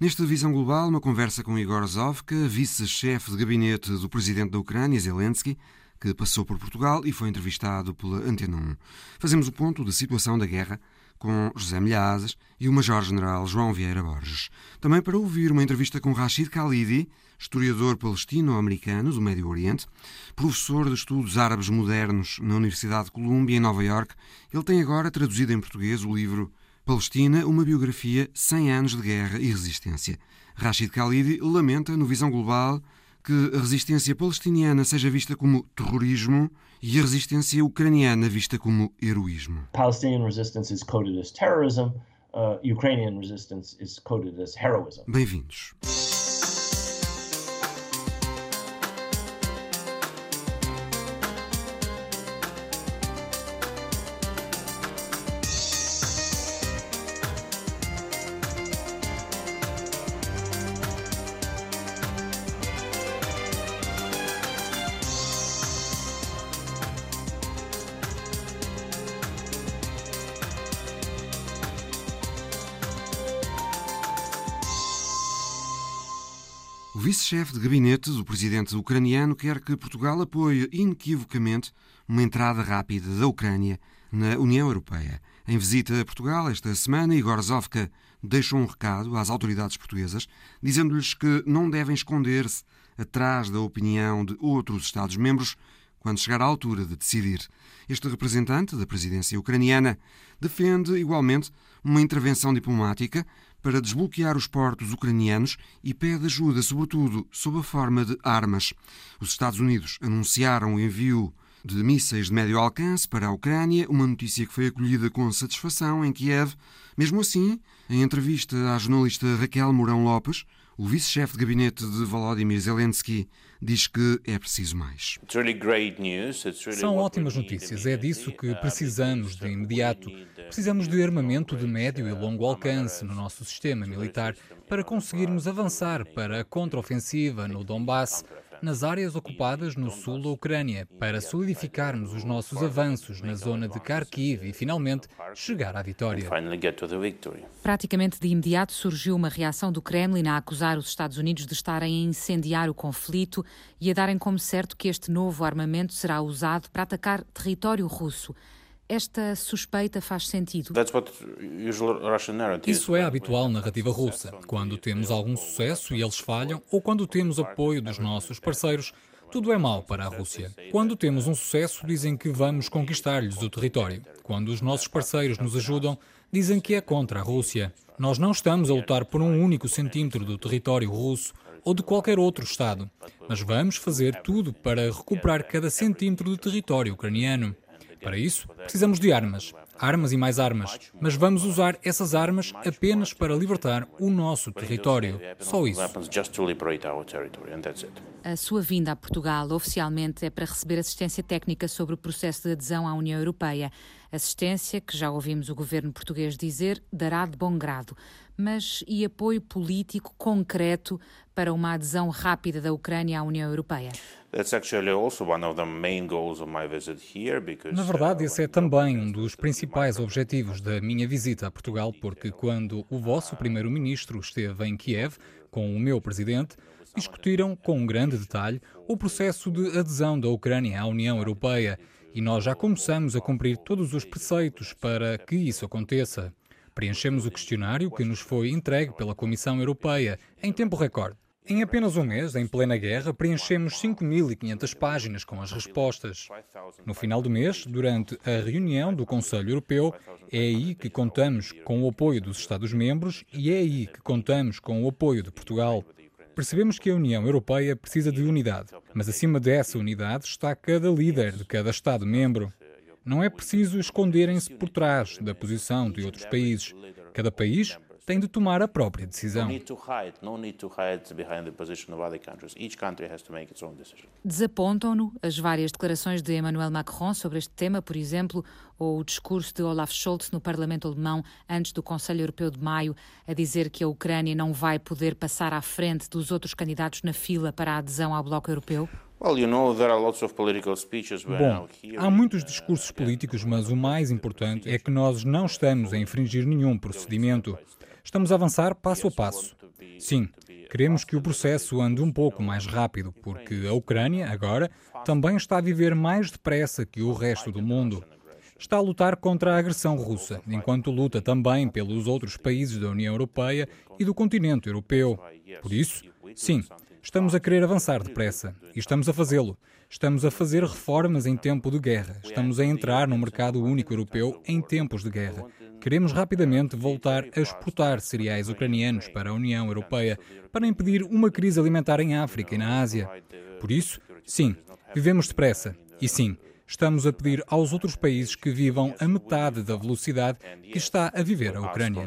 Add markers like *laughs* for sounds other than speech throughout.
Nesta visão global, uma conversa com Igor Zovka, vice-chefe de gabinete do presidente da Ucrânia, Zelensky, que passou por Portugal e foi entrevistado pela Antena 1. Fazemos o ponto da situação da guerra com José Milhazes e o Major-General João Vieira Borges. Também para ouvir uma entrevista com Rashid Khalidi, historiador palestino-americano do Médio Oriente, professor de estudos árabes modernos na Universidade de Colômbia, em Nova York. Ele tem agora traduzido em português o livro Palestina, uma biografia 100 anos de guerra e resistência. Rashid Khalidi lamenta, no Visão Global, que a resistência palestiniana seja vista como terrorismo e a resistência ucraniana vista como heroísmo. Palestinian resistance is coded as terrorism, uh, Ukrainian resistance is coded as heroism. Bem-vindos. De gabinete do presidente ucraniano quer que Portugal apoie inequivocamente uma entrada rápida da Ucrânia na União Europeia. Em visita a Portugal esta semana, Igor Zovka deixou um recado às autoridades portuguesas, dizendo-lhes que não devem esconder-se atrás da opinião de outros Estados-membros quando chegar à altura de decidir. Este representante da presidência ucraniana defende igualmente uma intervenção diplomática para desbloquear os portos ucranianos e pede ajuda, sobretudo sob a forma de armas. Os Estados Unidos anunciaram o envio de mísseis de médio alcance para a Ucrânia, uma notícia que foi acolhida com satisfação em Kiev. Mesmo assim, em entrevista à jornalista Raquel Mourão Lopes, o vice-chefe de gabinete de Volodymyr Zelensky diz que é preciso mais. São ótimas notícias. É disso que precisamos de imediato. Precisamos de armamento de médio e longo alcance no nosso sistema militar para conseguirmos avançar para a contraofensiva no Donbass nas áreas ocupadas no sul da Ucrânia, para solidificarmos os nossos avanços na zona de Kharkiv e, finalmente, chegar à vitória. Praticamente de imediato surgiu uma reação do Kremlin a acusar os Estados Unidos de estarem a incendiar o conflito e a darem como certo que este novo armamento será usado para atacar território russo. Esta suspeita faz sentido? Isso é a habitual narrativa russa. Quando temos algum sucesso e eles falham, ou quando temos apoio dos nossos parceiros, tudo é mau para a Rússia. Quando temos um sucesso, dizem que vamos conquistar-lhes o território. Quando os nossos parceiros nos ajudam, dizem que é contra a Rússia. Nós não estamos a lutar por um único centímetro do território russo ou de qualquer outro Estado, mas vamos fazer tudo para recuperar cada centímetro do território ucraniano. Para isso, precisamos de armas. Armas e mais armas. Mas vamos usar essas armas apenas para libertar o nosso território. Só isso. A sua vinda a Portugal oficialmente é para receber assistência técnica sobre o processo de adesão à União Europeia. Assistência que já ouvimos o governo português dizer dará de bom grado. Mas e apoio político concreto para uma adesão rápida da Ucrânia à União Europeia? Na verdade, esse é também um dos principais objetivos da minha visita a Portugal, porque quando o vosso primeiro-ministro esteve em Kiev com o meu presidente, discutiram com um grande detalhe o processo de adesão da Ucrânia à União Europeia e nós já começamos a cumprir todos os preceitos para que isso aconteça. Preenchemos o questionário que nos foi entregue pela Comissão Europeia em tempo recorde. Em apenas um mês, em plena guerra, preenchemos 5.500 páginas com as respostas. No final do mês, durante a reunião do Conselho Europeu, é aí que contamos com o apoio dos Estados-membros e é aí que contamos com o apoio de Portugal. Percebemos que a União Europeia precisa de unidade, mas acima dessa unidade está cada líder de cada Estado-membro. Não é preciso esconderem-se por trás da posição de outros países. Cada país tem de tomar a própria decisão. Desapontam-no as várias declarações de Emmanuel Macron sobre este tema, por exemplo, ou o discurso de Olaf Scholz no Parlamento Alemão antes do Conselho Europeu de maio, a dizer que a Ucrânia não vai poder passar à frente dos outros candidatos na fila para a adesão ao Bloco Europeu? Bom, há muitos discursos políticos, mas o mais importante é que nós não estamos a infringir nenhum procedimento. Estamos a avançar passo a passo. Sim, queremos que o processo ande um pouco mais rápido, porque a Ucrânia, agora, também está a viver mais depressa que o resto do mundo. Está a lutar contra a agressão russa, enquanto luta também pelos outros países da União Europeia e do continente europeu. Por isso, sim, estamos a querer avançar depressa e estamos a fazê-lo. Estamos a fazer reformas em tempo de guerra. Estamos a entrar no mercado único europeu em tempos de guerra. Queremos rapidamente voltar a exportar cereais ucranianos para a União Europeia para impedir uma crise alimentar em África e na Ásia. Por isso, sim, vivemos depressa. E sim, estamos a pedir aos outros países que vivam a metade da velocidade que está a viver a Ucrânia.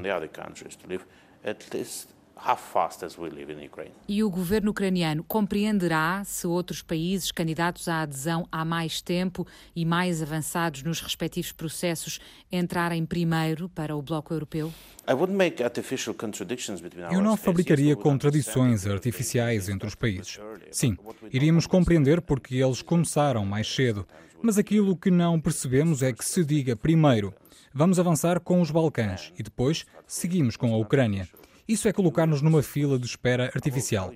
E o governo ucraniano compreenderá se outros países candidatos à adesão há mais tempo e mais avançados nos respectivos processos entrarem primeiro para o bloco europeu? Eu não fabricaria contradições artificiais entre os países. Sim, iríamos compreender porque eles começaram mais cedo, mas aquilo que não percebemos é que se diga primeiro vamos avançar com os Balcãs e depois seguimos com a Ucrânia. Isso é colocar-nos numa fila de espera artificial.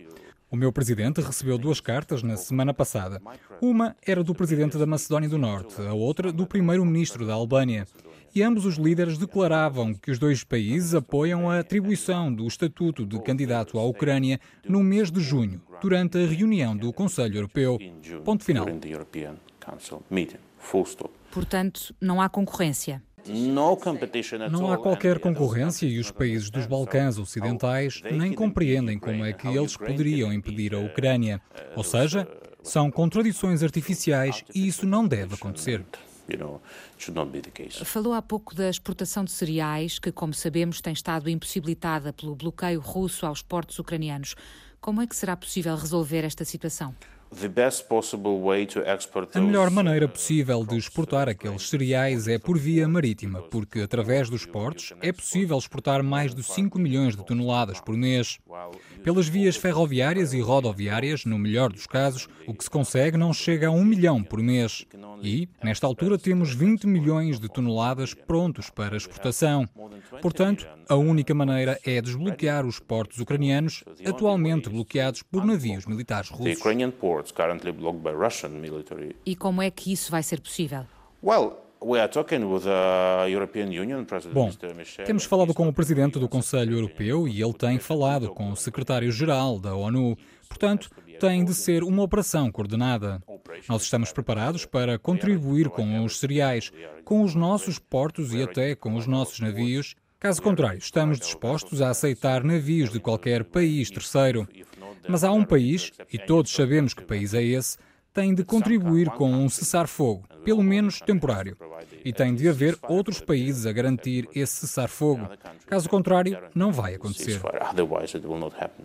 O meu presidente recebeu duas cartas na semana passada. Uma era do presidente da Macedónia do Norte, a outra do primeiro-ministro da Albânia. E ambos os líderes declaravam que os dois países apoiam a atribuição do estatuto de candidato à Ucrânia no mês de junho, durante a reunião do Conselho Europeu. Ponto final. Portanto, não há concorrência. Não há qualquer concorrência e os países dos Balcãs Ocidentais nem compreendem como é que eles poderiam impedir a Ucrânia. Ou seja, são contradições artificiais e isso não deve acontecer. Falou há pouco da exportação de cereais, que, como sabemos, tem estado impossibilitada pelo bloqueio russo aos portos ucranianos. Como é que será possível resolver esta situação? A melhor maneira possível de exportar aqueles cereais é por via marítima, porque através dos portos é possível exportar mais de 5 milhões de toneladas por mês. Pelas vias ferroviárias e rodoviárias, no melhor dos casos, o que se consegue não chega a 1 milhão por mês. E, nesta altura, temos 20 milhões de toneladas prontos para exportação. Portanto, a única maneira é desbloquear os portos ucranianos, atualmente bloqueados por navios militares russos. E como é que isso vai ser possível? Bom, temos falado com o presidente do Conselho Europeu e ele tem falado com o secretário-geral da ONU. Portanto, tem de ser uma operação coordenada. Nós estamos preparados para contribuir com os cereais, com os nossos portos e até com os nossos navios. Caso contrário, estamos dispostos a aceitar navios de qualquer país terceiro. Mas há um país, e todos sabemos que país é esse, tem de contribuir com um cessar-fogo, pelo menos temporário. E tem de haver outros países a garantir esse cessar-fogo. Caso contrário, não vai acontecer.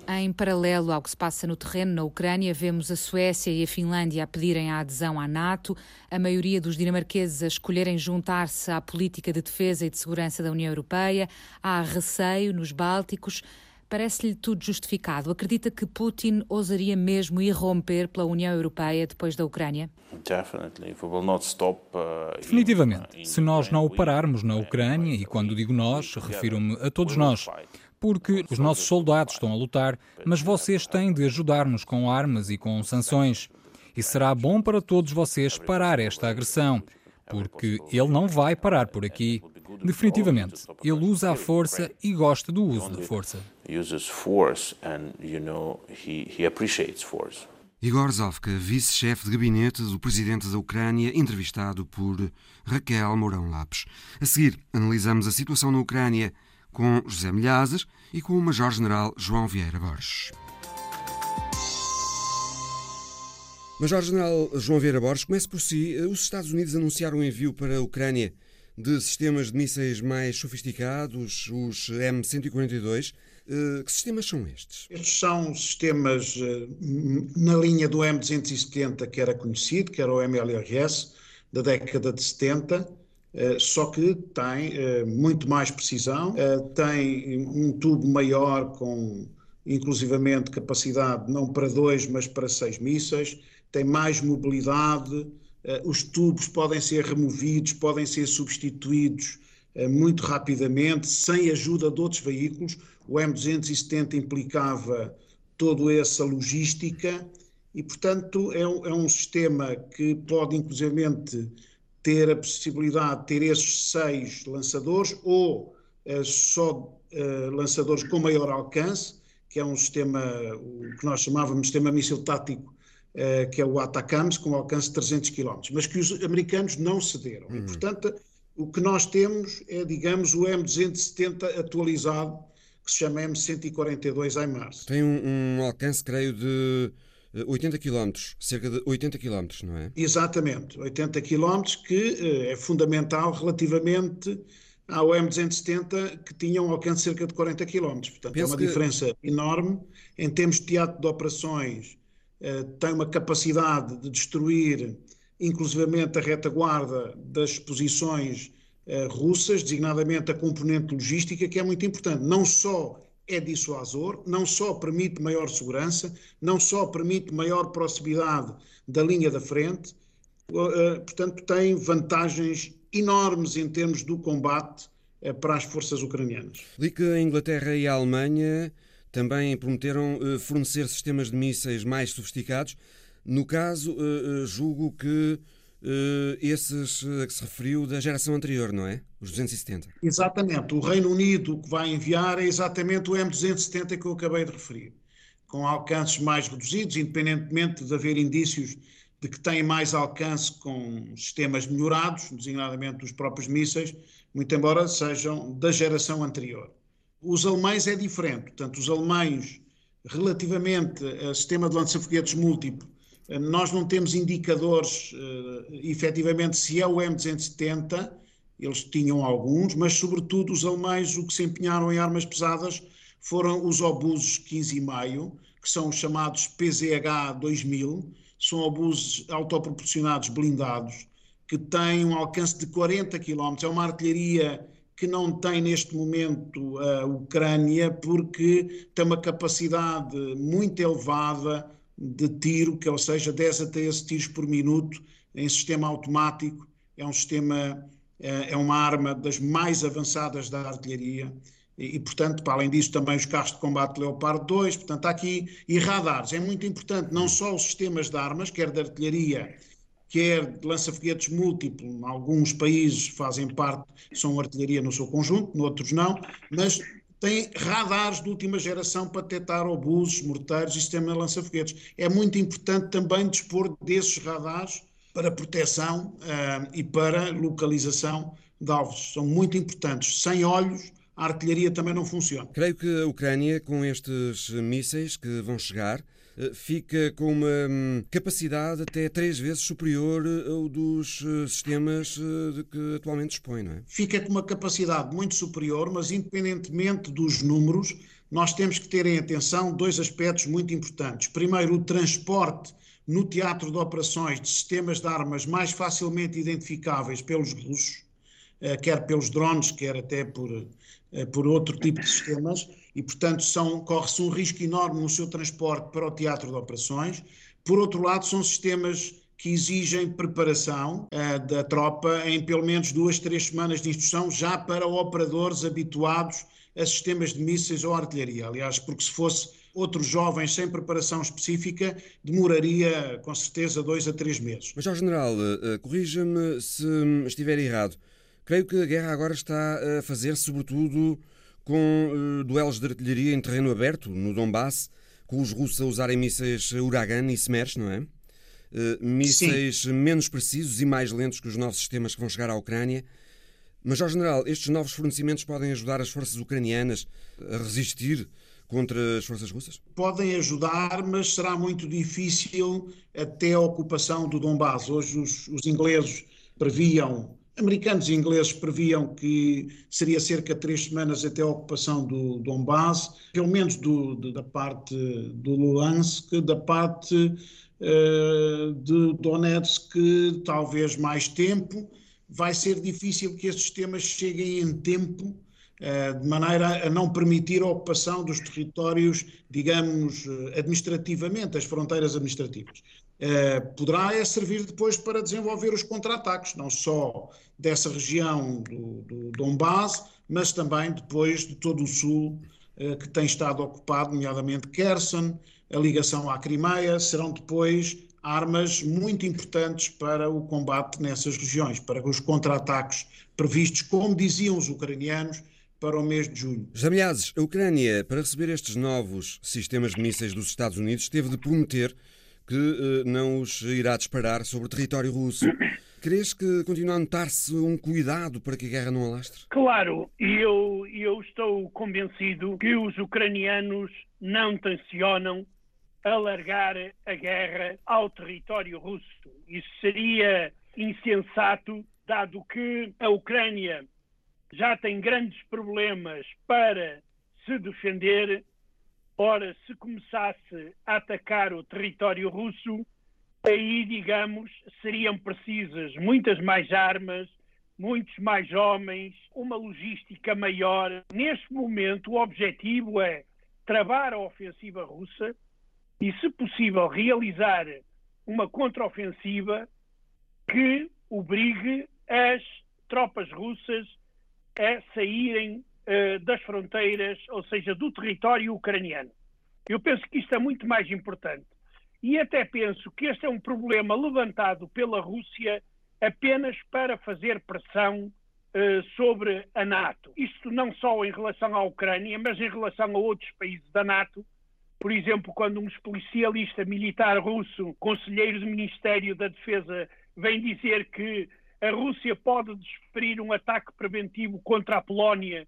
Em paralelo ao que se passa no terreno na Ucrânia, vemos a Suécia e a Finlândia a pedirem a adesão à NATO, a maioria dos dinamarqueses a escolherem juntar-se à política de defesa e de segurança da União Europeia, há receio nos Bálticos. Parece-lhe tudo justificado? Acredita que Putin ousaria mesmo irromper pela União Europeia depois da Ucrânia? Uh, Definitivamente. Se nós não o pararmos na Ucrânia, e quando digo nós, refiro-me a todos nós, porque os nossos soldados estão a lutar, mas vocês têm de ajudar-nos com armas e com sanções. E será bom para todos vocês parar esta agressão, porque ele não vai parar por aqui. Definitivamente, ele usa a força e gosta do uso da força. Igor Zovka, vice-chefe de gabinete do presidente da Ucrânia, entrevistado por Raquel Mourão Lopes. A seguir, analisamos a situação na Ucrânia com José Milhazes e com o Major-General João Vieira Borges. Major-General João Vieira Borges, comece por si. Os Estados Unidos anunciaram o envio para a Ucrânia de sistemas de mísseis mais sofisticados, os M142. Eh, que sistemas são estes? Estes são sistemas eh, na linha do M270 que era conhecido, que era o MLRS, da década de 70, eh, só que tem muito mais precisão, tem um tubo maior com inclusivamente capacidade não para dois, mas para seis mísseis, tem mais mobilidade, os tubos podem ser removidos, podem ser substituídos muito rapidamente, sem ajuda de outros veículos. O M270 implicava toda essa logística e, portanto, é um, é um sistema que pode, inclusivamente, ter a possibilidade de ter esses seis lançadores ou uh, só lançadores com maior alcance, que é um sistema, o que nós chamávamos de sistema míssil tático, que é o ATACAMS, com alcance de 300 km, mas que os americanos não cederam. Uhum. E, portanto, o que nós temos é, digamos, o M270 atualizado, que se chama M142 HIMARS. Tem um, um alcance, creio, de 80 km, cerca de 80 km, não é? Exatamente, 80 km, que eh, é fundamental relativamente ao M270, que tinha um alcance de cerca de 40 km. Portanto, Penso é uma que... diferença enorme. Em termos de teatro de operações, eh, tem uma capacidade de destruir, inclusivamente, a retaguarda das posições eh, russas, designadamente a componente logística, que é muito importante. Não só é dissuasor, não só permite maior segurança, não só permite maior proximidade da linha da frente, eh, portanto, tem vantagens enormes em termos do combate eh, para as forças ucranianas. Li que a Inglaterra e a Alemanha também prometeram eh, fornecer sistemas de mísseis mais sofisticados. No caso, julgo que esses a que se referiu da geração anterior, não é? Os 270. Exatamente. O Reino Unido que vai enviar é exatamente o M270 que eu acabei de referir, com alcances mais reduzidos, independentemente de haver indícios de que tem mais alcance com sistemas melhorados, designadamente os próprios mísseis, muito embora sejam da geração anterior. Os alemães é diferente, portanto, os alemães, relativamente ao sistema de lança-foguetes múltiplo, nós não temos indicadores, uh, efetivamente, se é o M270, eles tinham alguns, mas sobretudo os alemães o que se empenharam em armas pesadas foram os obuses 15 e meio, que são os chamados PZH 2000, são obuses autoproporcionados blindados, que têm um alcance de 40 km. É uma artilharia que não tem neste momento a Ucrânia, porque tem uma capacidade muito elevada de tiro, que ou seja, 10 a 13 tiros por minuto em sistema automático. É um sistema, é, é uma arma das mais avançadas da artilharia. E, portanto, para além disso, também os carros de combate Leopard 2, portanto, há aqui, e radares, é muito importante, não só os sistemas de armas, quer de artilharia, quer de lança-foguetes múltiplo, em alguns países fazem parte, são artilharia no seu conjunto, noutros não, mas tem radares de última geração para detectar obuses, morteiros e sistema de lança-foguetes. É muito importante também dispor desses radares para proteção uh, e para localização de alvos. São muito importantes. Sem olhos, a artilharia também não funciona. Creio que a Ucrânia, com estes mísseis que vão chegar, fica com uma hum, capacidade até três vezes superior eh, ao dos eh, sistemas de que atualmente dispõe, não é? Fica com uma capacidade muito superior, mas independentemente dos números, nós temos que ter em atenção dois aspectos muito importantes. Primeiro, o transporte no teatro de operações de sistemas de armas mais facilmente identificáveis pelos russos, quer pelos drones, quer até por, por outro tipo de sistemas e, portanto, corre-se um risco enorme no seu transporte para o teatro de operações. Por outro lado, são sistemas que exigem preparação uh, da tropa em pelo menos duas, três semanas de instrução, já para operadores habituados a sistemas de mísseis ou artilharia. Aliás, porque se fosse outros jovens sem preparação específica, demoraria com certeza dois a três meses. Mas, General, uh, corrija-me se estiver errado. Creio que a guerra agora está a fazer, sobretudo, com uh, duelos de artilharia em terreno aberto, no Donbass, com os russos a usarem mísseis Uragan e Smersh, não é? Uh, mísseis Sim. menos precisos e mais lentos que os novos sistemas que vão chegar à Ucrânia. Mas, ao general, estes novos fornecimentos podem ajudar as forças ucranianas a resistir contra as forças russas? Podem ajudar, mas será muito difícil até a ocupação do Donbass. Hoje os, os ingleses previam Americanos e ingleses previam que seria cerca de três semanas até a ocupação do Donbass, pelo menos do, da parte do Luhansk, da parte uh, de Donetsk, talvez mais tempo. Vai ser difícil que estes temas cheguem em tempo, uh, de maneira a não permitir a ocupação dos territórios, digamos, administrativamente, as fronteiras administrativas. Poderá é servir depois para desenvolver os contra-ataques, não só dessa região do, do Donbass, mas também depois de todo o sul que tem estado ocupado, nomeadamente Kherson, a ligação à Crimeia, serão depois armas muito importantes para o combate nessas regiões, para os contra-ataques previstos, como diziam os ucranianos, para o mês de junho. Jamilhazes, a Ucrânia, para receber estes novos sistemas de mísseis dos Estados Unidos, teve de prometer que uh, não os irá disparar sobre o território russo. *coughs* Crees que continua a notar-se um cuidado para que a guerra não alastre? Claro, e eu, eu estou convencido que os ucranianos não tencionam alargar a guerra ao território russo. Isso seria insensato, dado que a Ucrânia já tem grandes problemas para se defender. Ora, se começasse a atacar o território russo, aí, digamos, seriam precisas muitas mais armas, muitos mais homens, uma logística maior. Neste momento, o objetivo é travar a ofensiva russa, e, se possível, realizar uma contraofensiva que obrigue as tropas russas a saírem das fronteiras, ou seja, do território ucraniano. Eu penso que isto é muito mais importante. E até penso que este é um problema levantado pela Rússia apenas para fazer pressão uh, sobre a NATO. Isto não só em relação à Ucrânia, mas em relação a outros países da NATO, por exemplo, quando um especialista militar russo, conselheiro do Ministério da Defesa, vem dizer que a Rússia pode desferir um ataque preventivo contra a Polónia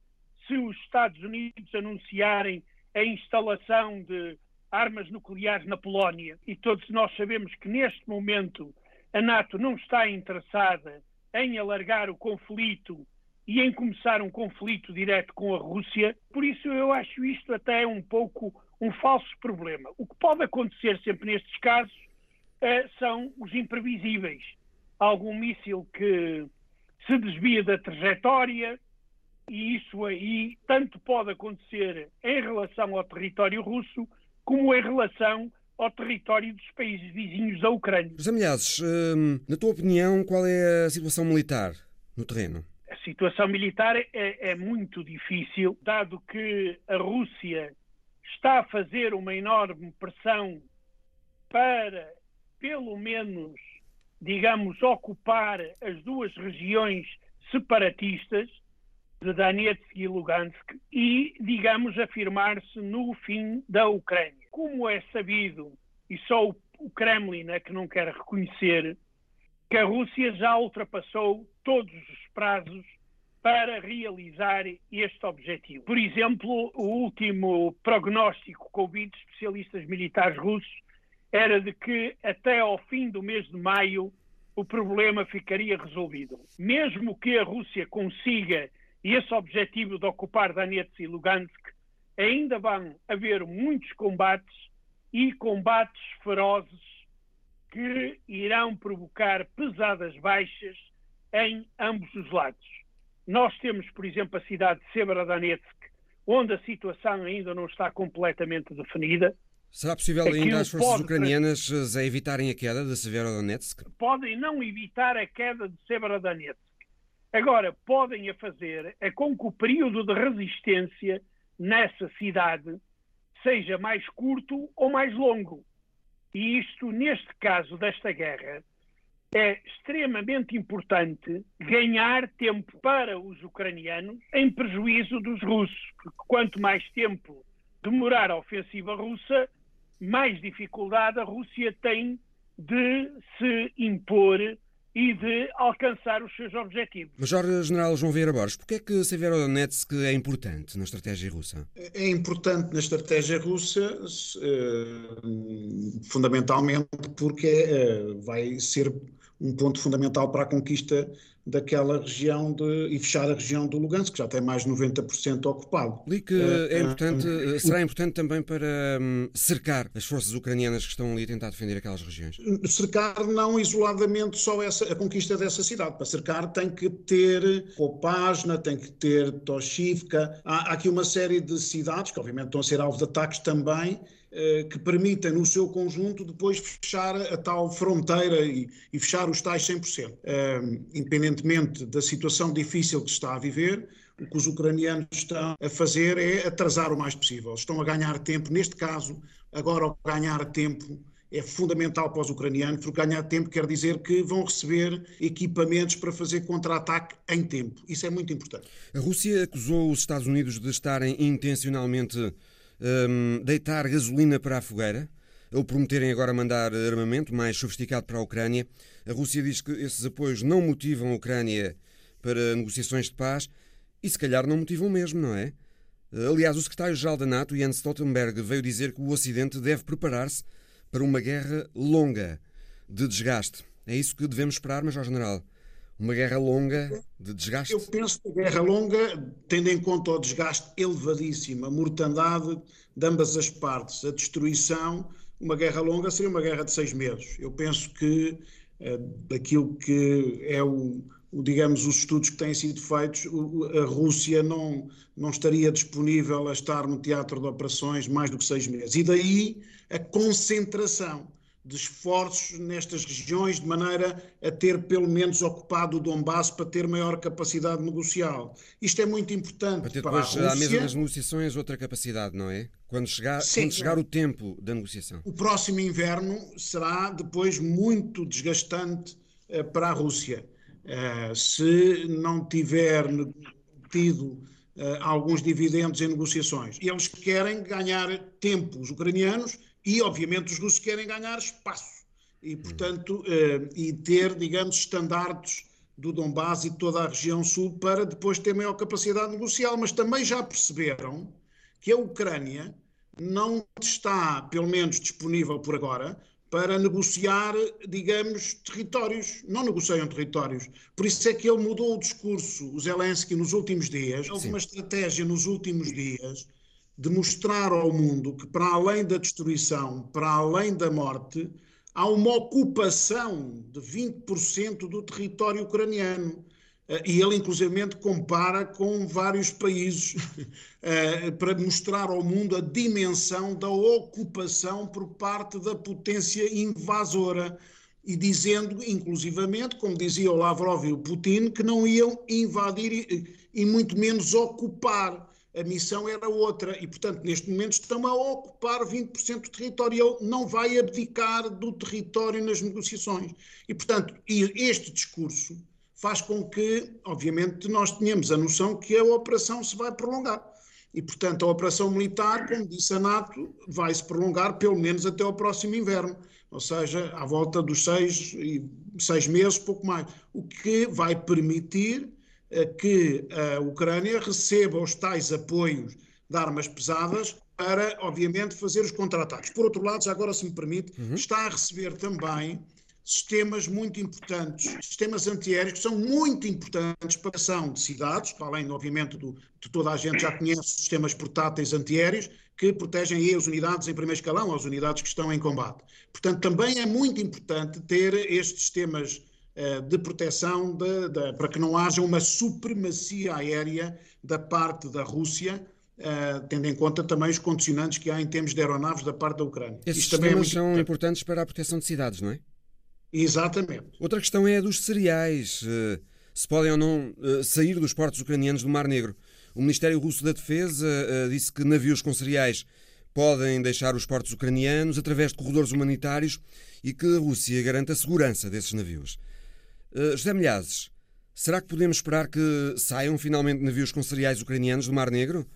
se os Estados Unidos anunciarem a instalação de armas nucleares na Polónia. E todos nós sabemos que neste momento a NATO não está interessada em alargar o conflito e em começar um conflito direto com a Rússia. Por isso eu acho isto até um pouco um falso problema. O que pode acontecer sempre nestes casos uh, são os imprevisíveis. Algum míssil que se desvia da trajetória, e isso aí tanto pode acontecer em relação ao território russo, como em relação ao território dos países vizinhos da Ucrânia. José Milhazes, hum, na tua opinião, qual é a situação militar no terreno? A situação militar é, é muito difícil, dado que a Rússia está a fazer uma enorme pressão para, pelo menos, digamos, ocupar as duas regiões separatistas de Donetsk e Lugansk e, digamos, afirmar-se no fim da Ucrânia. Como é sabido, e só o Kremlin é que não quer reconhecer, que a Rússia já ultrapassou todos os prazos para realizar este objetivo. Por exemplo, o último prognóstico que ouvi de especialistas militares russos era de que até ao fim do mês de maio o problema ficaria resolvido. Mesmo que a Rússia consiga esse objetivo de ocupar Donetsk e Lugansk, ainda vão haver muitos combates e combates ferozes que irão provocar pesadas baixas em ambos os lados. Nós temos, por exemplo, a cidade de Severodonetsk, onde a situação ainda não está completamente definida. Será possível Aquilo ainda as forças ucranianas a evitarem a queda de Severodonetsk? Podem não evitar a queda de Severodonetsk. Agora, podem a fazer é com que o período de resistência nessa cidade seja mais curto ou mais longo. E isto, neste caso desta guerra, é extremamente importante ganhar tempo para os ucranianos em prejuízo dos russos, porque quanto mais tempo demorar a ofensiva russa, mais dificuldade a Rússia tem de se impor e de alcançar os seus objetivos. Major General João Vieira Borges, porquê é que Severodonetsk é importante na estratégia russa? É importante na estratégia russa, eh, fundamentalmente porque eh, vai ser um ponto fundamental para a conquista daquela região de, e fechar a região do Lugansk, que já tem mais de 90% ocupado. Que é importante, será importante também para hum, cercar as forças ucranianas que estão ali a tentar defender aquelas regiões. Cercar não isoladamente só essa, a conquista dessa cidade. Para cercar tem que ter Popasna, tem que ter Toshivka. Há, há aqui uma série de cidades que obviamente estão a ser alvo de ataques também, eh, que permitem, no seu conjunto, depois fechar a tal fronteira e, e fechar os tais 100%. Uh, eh, independentemente da situação difícil que se está a viver, o que os ucranianos estão a fazer é atrasar o mais possível. Estão a ganhar tempo, neste caso, agora ao ganhar tempo é fundamental para os ucranianos, porque ganhar tempo quer dizer que vão receber equipamentos para fazer contra-ataque em tempo. Isso é muito importante. A Rússia acusou os Estados Unidos de estarem intencionalmente um, deitar gasolina para a fogueira, ou prometerem agora mandar armamento mais sofisticado para a Ucrânia. A Rússia diz que esses apoios não motivam a Ucrânia para negociações de paz e se calhar não motivam mesmo, não é? Aliás, o secretário-geral da NATO, Jens Stoltenberg, veio dizer que o Ocidente deve preparar-se para uma guerra longa, de desgaste. É isso que devemos esperar, Major General? Uma guerra longa de desgaste? Eu penso que a guerra longa, tendo em conta o desgaste elevadíssimo, a mortandade de ambas as partes, a destruição, uma guerra longa seria uma guerra de seis meses. Eu penso que eh, daquilo que é o, o, digamos, os estudos que têm sido feitos, a Rússia não, não estaria disponível a estar no teatro de operações mais do que seis meses. E daí a concentração de esforços nestas regiões, de maneira a ter pelo menos ocupado o Donbass para ter maior capacidade negocial. Isto é muito importante para ter para depois, a Rússia. à mesa das negociações outra capacidade, não é? Quando chegar, Sim, quando chegar o tempo da negociação. O próximo inverno será depois muito desgastante uh, para a Rússia. Uh, se não tiver tido uh, alguns dividendos em negociações. E eles querem ganhar tempo, os ucranianos, e, obviamente, os russos querem ganhar espaço e, portanto, eh, e ter, digamos, estandartes do Donbass e toda a região sul para depois ter maior capacidade negocial. Mas também já perceberam que a Ucrânia não está, pelo menos, disponível por agora para negociar, digamos, territórios. Não negociam territórios. Por isso é que ele mudou o discurso, o Zelensky, nos últimos dias. Houve uma estratégia nos últimos dias de mostrar ao mundo que, para além da destruição, para além da morte, há uma ocupação de 20% do território ucraniano. Eh, e ele, inclusivamente, compara com vários países *laughs* eh, para mostrar ao mundo a dimensão da ocupação por parte da potência invasora. E dizendo, inclusivamente, como dizia o Lavrov e o Putin, que não iam invadir e, e muito menos ocupar a missão era outra e, portanto, neste momento estão a ocupar 20% do território. Ele não vai abdicar do território nas negociações. E, portanto, este discurso faz com que, obviamente, nós tenhamos a noção que a operação se vai prolongar. E, portanto, a operação militar, como disse a NATO, vai se prolongar pelo menos até ao próximo inverno, ou seja, à volta dos seis, seis meses, pouco mais, o que vai permitir que a Ucrânia receba os tais apoios de armas pesadas para, obviamente, fazer os contra-ataques. Por outro lado, já agora, se me permite, uhum. está a receber também sistemas muito importantes, sistemas antiaéreos que são muito importantes para a ação de cidades, além, obviamente, do, de toda a gente já conhece sistemas portáteis antiaéreos que protegem aí as unidades em primeiro escalão, as unidades que estão em combate. Portanto, também é muito importante ter estes sistemas de proteção de, de, para que não haja uma supremacia aérea da parte da Rússia, uh, tendo em conta também os condicionantes que há em termos de aeronaves da parte da Ucrânia. Esses Isto sistemas é são importante. importantes para a proteção de cidades, não é? Exatamente. Outra questão é a dos cereais. Eh, se podem ou não sair dos portos ucranianos do Mar Negro. O Ministério Russo da Defesa disse que navios com cereais podem deixar os portos ucranianos através de corredores humanitários e que a Rússia garanta a segurança desses navios. Uh, José Milhazes, será que podemos esperar que saiam finalmente navios com cereais ucranianos do Mar Negro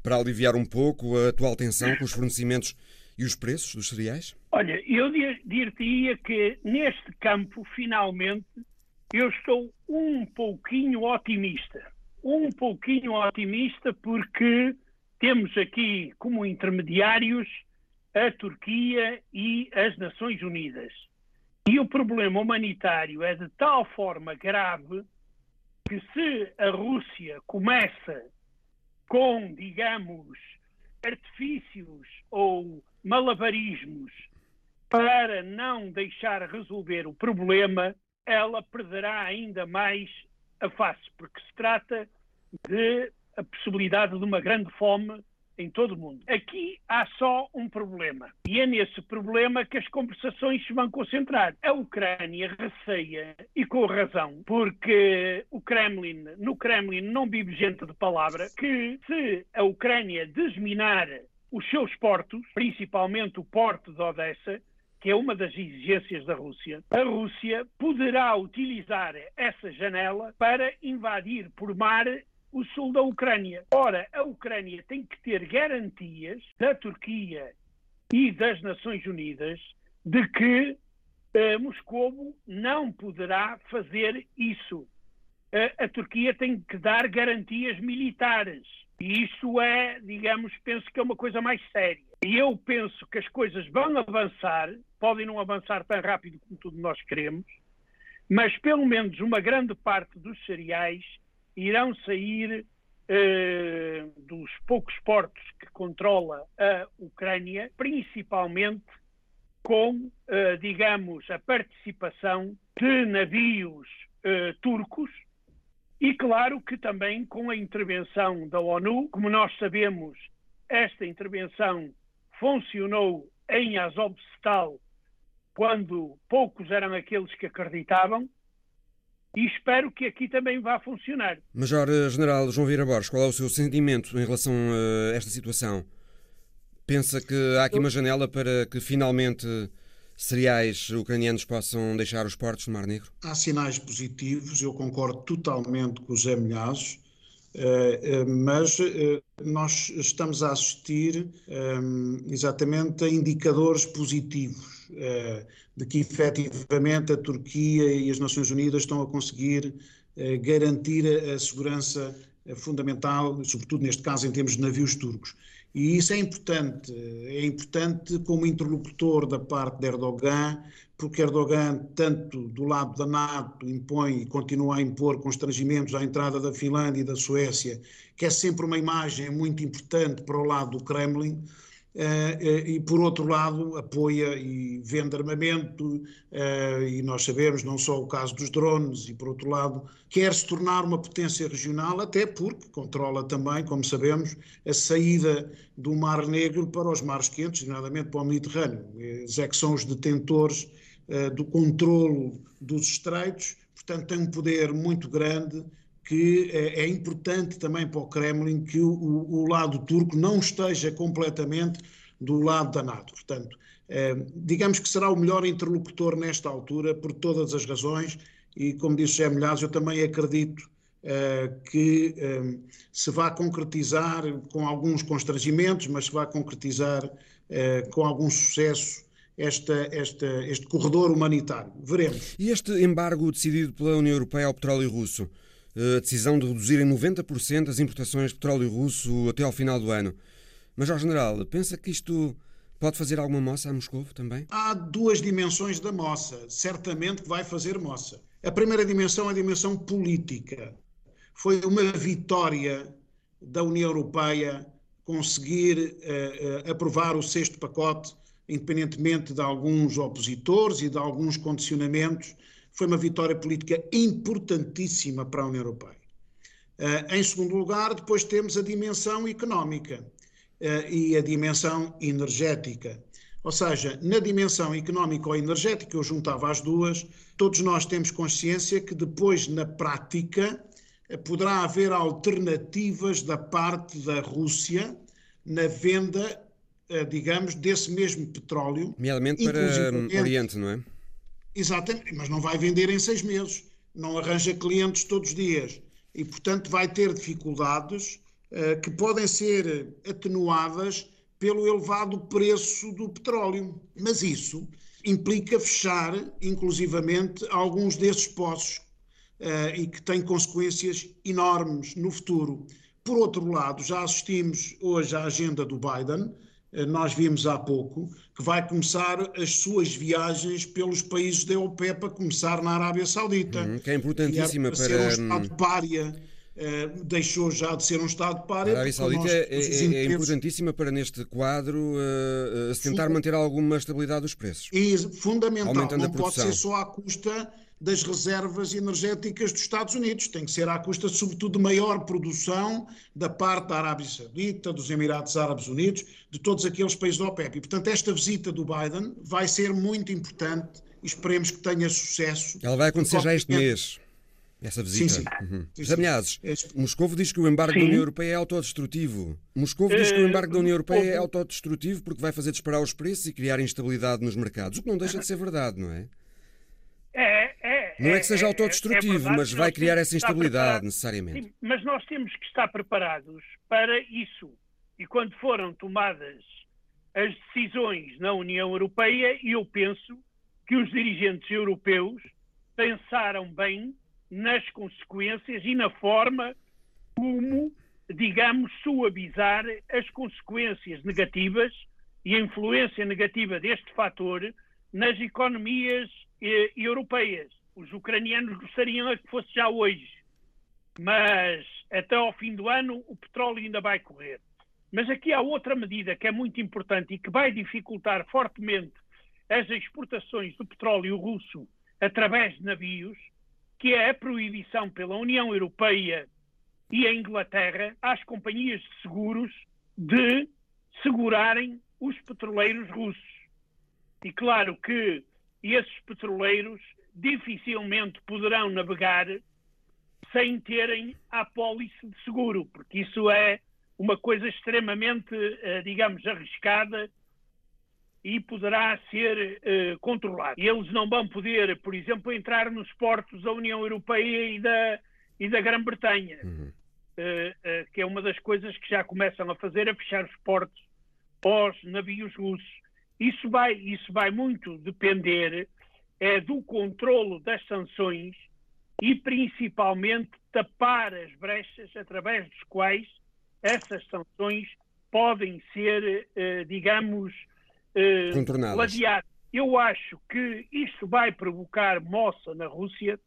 para aliviar um pouco a atual tensão com os fornecimentos e os preços dos cereais? Olha, eu diria que neste campo, finalmente, eu estou um pouquinho otimista. Um pouquinho otimista porque temos aqui como intermediários a Turquia e as Nações Unidas. E o problema humanitário é de tal forma grave que se a Rússia começa com, digamos, artifícios ou malabarismos para não deixar resolver o problema, ela perderá ainda mais a face, porque se trata de a possibilidade de uma grande fome em todo o mundo. Aqui há só um problema. E é nesse problema que as conversações se vão concentrar. A Ucrânia receia, e com razão, porque o Kremlin, no Kremlin não vive gente de palavra, que se a Ucrânia desminar os seus portos, principalmente o porto de Odessa, que é uma das exigências da Rússia, a Rússia poderá utilizar essa janela para invadir por mar o sul da Ucrânia. Ora, a Ucrânia tem que ter garantias da Turquia e das Nações Unidas de que eh, Moscou não poderá fazer isso. Eh, a Turquia tem que dar garantias militares. E isso é, digamos, penso que é uma coisa mais séria. E eu penso que as coisas vão avançar, podem não avançar tão rápido como todos nós queremos, mas pelo menos uma grande parte dos cereais irão sair eh, dos poucos portos que controla a Ucrânia, principalmente com, eh, digamos, a participação de navios eh, turcos e, claro, que também com a intervenção da ONU. Como nós sabemos, esta intervenção funcionou em Azovstal quando poucos eram aqueles que acreditavam e espero que aqui também vá funcionar. Major eh, General João Vieira Borges, qual é o seu sentimento em relação a esta situação? Pensa que há aqui uma janela para que finalmente cereais ucranianos possam deixar os portos do Mar Negro? Há sinais positivos, eu concordo totalmente com o Zé Milhazes, eh, eh, mas nós estamos a assistir exatamente a indicadores positivos eh, de que efetivamente a Turquia e as Nações Unidas estão a conseguir eh, garantir a segurança eh, fundamental, sobretudo neste caso em termos de navios turcos. E isso é importante, é importante como interlocutor da parte de Erdogan, porque Erdogan, tanto do lado da NATO, impõe e continua a impor constrangimentos à entrada da Finlândia e da Suécia, que é sempre uma imagem muito importante para o lado do Kremlin, e por outro lado apoia e vende armamento uh, e nós sabemos não só o caso dos drones e por outro lado quer se tornar uma potência regional até porque controla também como sabemos a saída do Mar Negro para os mares quentes, nomeadamente para o Mediterrâneo. Eles é que são os detentores do controlo dos estreitos portanto tem um poder muito grande que é, é importante também para o Kremlin que o, o, lado turco não esteja completamente do lado da NATO. Portanto, eh, digamos que será o melhor interlocutor nesta altura por todas as razões e, como disse José Milhares, eu também acredito eh, que eh, se vai concretizar com alguns constrangimentos, mas se vai concretizar com algum sucesso esta, esta, este corredor humanitário. Veremos. E este embargo decidido pela União Europeia ao petróleo russo? A decisão de reduzir em 90% as importações de petróleo russo até ao final do ano. Major General, pensa que isto pode fazer alguma moça a Moscou também? Há duas dimensões da moça. Certamente vai fazer moça. A primeira dimensão é a dimensão política. Foi uma vitória da União Europeia conseguir uh, uh, aprovar o sexto pacote, independentemente de alguns opositores e de alguns condicionamentos foi uma vitória política importantíssima para a União Europeia. Uh, em segundo lugar, depois temos a dimensão económica uh, e a dimensão energética. Ou seja, na dimensão económica ou energética, eu juntava as duas, todos nós temos consciência que depois, na prática, uh, poderá haver alternativas da parte da Rússia na venda, digamos, desse mesmo petróleo. Nomeadamente para o Oriente, não é? Exatamente, mas não vai vender em seis meses, não arranja clientes todos os dias e, portanto, vai ter dificuldades uh, que podem ser atenuadas pelo elevado preço do petróleo. Mas isso implica fechar, inclusivamente, alguns desses poços uh, e que tem consequências enormes no futuro. Por outro lado, já assistimos hoje à agenda do Biden, nós vimos há pouco, que vai começar as suas viagens pelos países da OPEP, para começar na Arábia Saudita. Hum, que é importantíssima para... para... ser um Estado pária. Uh, deixou já de ser um Estado pária. A Arábia Saudita nós, é, é, é, importantíssima para, neste quadro, uh, uh, se tentar manter alguma estabilidade dos preços. É fundamental. Aumentando Não pode ser só à custa das reservas energéticas dos Estados Unidos. Tem que ser à custa, sobretudo, de maior produção da parte da Arábia Saudita, dos Emirados Árabes Unidos, de todos aqueles países da OPEP. E, portanto, esta visita do Biden vai ser muito importante e esperemos que tenha sucesso. Ela vai acontecer já este mês. Essa visita. Sim, sim. Uhum. sim, Moscovo diz que o embargo sim. da União Europeia é autodestrutivo. Moscovo diz que o embargo da União Europeia é autodestrutivo porque vai fazer disparar os preços e criar instabilidade nos mercados, o que não deixa de ser verdade, não é? É, é, não é que seja é, é autodestrutivo, é mas vai criar essa instabilidade necessariamente. Sim, mas nós temos que estar preparados para isso. E quando foram tomadas as decisões na União Europeia, eu penso que os dirigentes europeus pensaram bem nas consequências e na forma como, digamos, suavizar as consequências negativas e a influência negativa deste fator nas economias eh, europeias. Os ucranianos gostariam que fosse já hoje, mas até ao fim do ano o petróleo ainda vai correr. Mas aqui há outra medida que é muito importante e que vai dificultar fortemente as exportações do petróleo russo através de navios, que é a proibição pela União Europeia e a Inglaterra às companhias de seguros de segurarem os petroleiros russos. E claro que esses petroleiros dificilmente poderão navegar sem terem a apólice de seguro, porque isso é uma coisa extremamente, eh, digamos, arriscada e poderá ser uh, controlado. Eles não vão poder, por exemplo, entrar nos portos da União Europeia e da, e da Grã-Bretanha, uhum. uh, uh, que é uma das coisas que já começam a fazer, a fechar os portos aos navios russos. Isso vai, isso vai muito depender é, do controlo das sanções e principalmente tapar as brechas através dos quais essas sanções podem ser, eh, digamos, contornadas. Eu acho que isto vai provocar moça na Rússia.